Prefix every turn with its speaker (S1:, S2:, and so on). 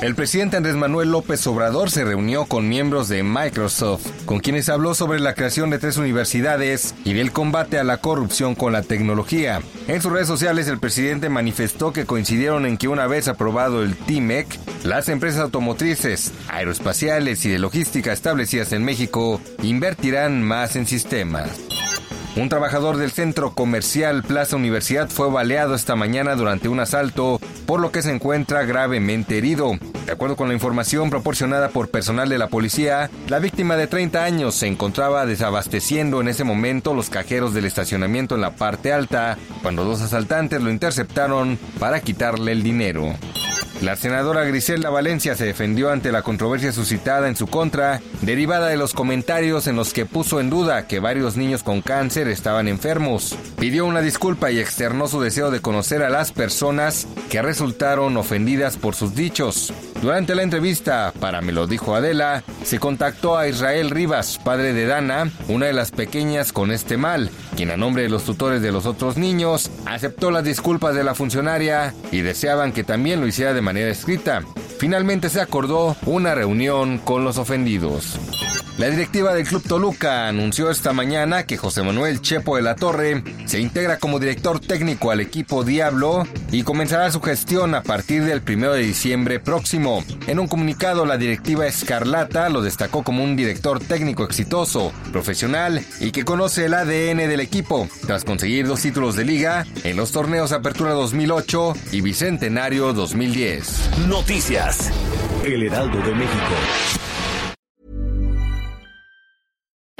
S1: El presidente Andrés Manuel López Obrador se reunió con miembros de Microsoft, con quienes habló sobre la creación de tres universidades y del combate a la corrupción con la tecnología. En sus redes sociales el presidente manifestó que coincidieron en que una vez aprobado el TIMEC, las empresas automotrices, aeroespaciales y de logística establecidas en México invertirán más en sistemas. Un trabajador del centro comercial Plaza Universidad fue baleado esta mañana durante un asalto, por lo que se encuentra gravemente herido. De acuerdo con la información proporcionada por personal de la policía, la víctima de 30 años se encontraba desabasteciendo en ese momento los cajeros del estacionamiento en la parte alta, cuando dos asaltantes lo interceptaron para quitarle el dinero. La senadora Griselda Valencia se defendió ante la controversia suscitada en su contra, derivada de los comentarios en los que puso en duda que varios niños con cáncer estaban enfermos. Pidió una disculpa y externó su deseo de conocer a las personas que resultaron ofendidas por sus dichos. Durante la entrevista, para Me lo dijo Adela, se contactó a Israel Rivas, padre de Dana, una de las pequeñas con este mal, quien a nombre de los tutores de los otros niños aceptó las disculpas de la funcionaria y deseaban que también lo hiciera de manera escrita. Finalmente se acordó una reunión con los ofendidos. La directiva del Club Toluca anunció esta mañana que José Manuel Chepo de la Torre se integra como director técnico al equipo Diablo y comenzará su gestión a partir del 1 de diciembre próximo. En un comunicado, la directiva Escarlata lo destacó como un director técnico exitoso, profesional y que conoce el ADN del equipo, tras conseguir dos títulos de liga en los torneos Apertura 2008 y Bicentenario 2010.
S2: Noticias. El Heraldo de México.